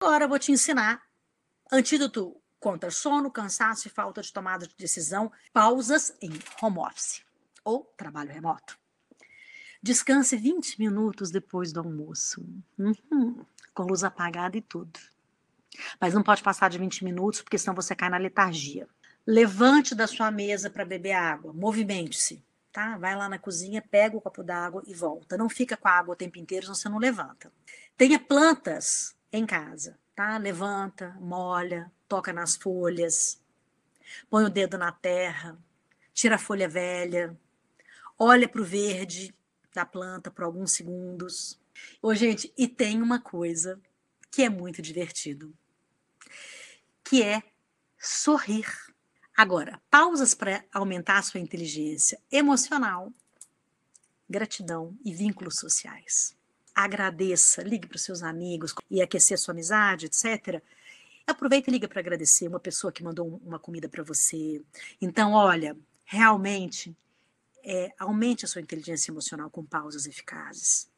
Agora eu vou te ensinar antídoto contra sono, cansaço e falta de tomada de decisão, pausas em home office ou trabalho remoto. Descanse 20 minutos depois do almoço, uhum, com luz apagada e tudo. Mas não pode passar de 20 minutos, porque senão você cai na letargia. Levante da sua mesa para beber água, movimente-se, tá? Vai lá na cozinha, pega o copo d'água e volta. Não fica com a água o tempo inteiro, senão você não levanta. Tenha plantas em casa, tá? Levanta, molha, toca nas folhas, põe o dedo na terra, tira a folha velha, olha para o verde da planta por alguns segundos. Ô, gente, e tem uma coisa que é muito divertido, que é sorrir. Agora, pausas para aumentar a sua inteligência emocional, gratidão e vínculos sociais. Agradeça, ligue para os seus amigos e aquecer sua amizade, etc. Aproveita e liga para agradecer uma pessoa que mandou uma comida para você. Então, olha, realmente é, aumente a sua inteligência emocional com pausas eficazes.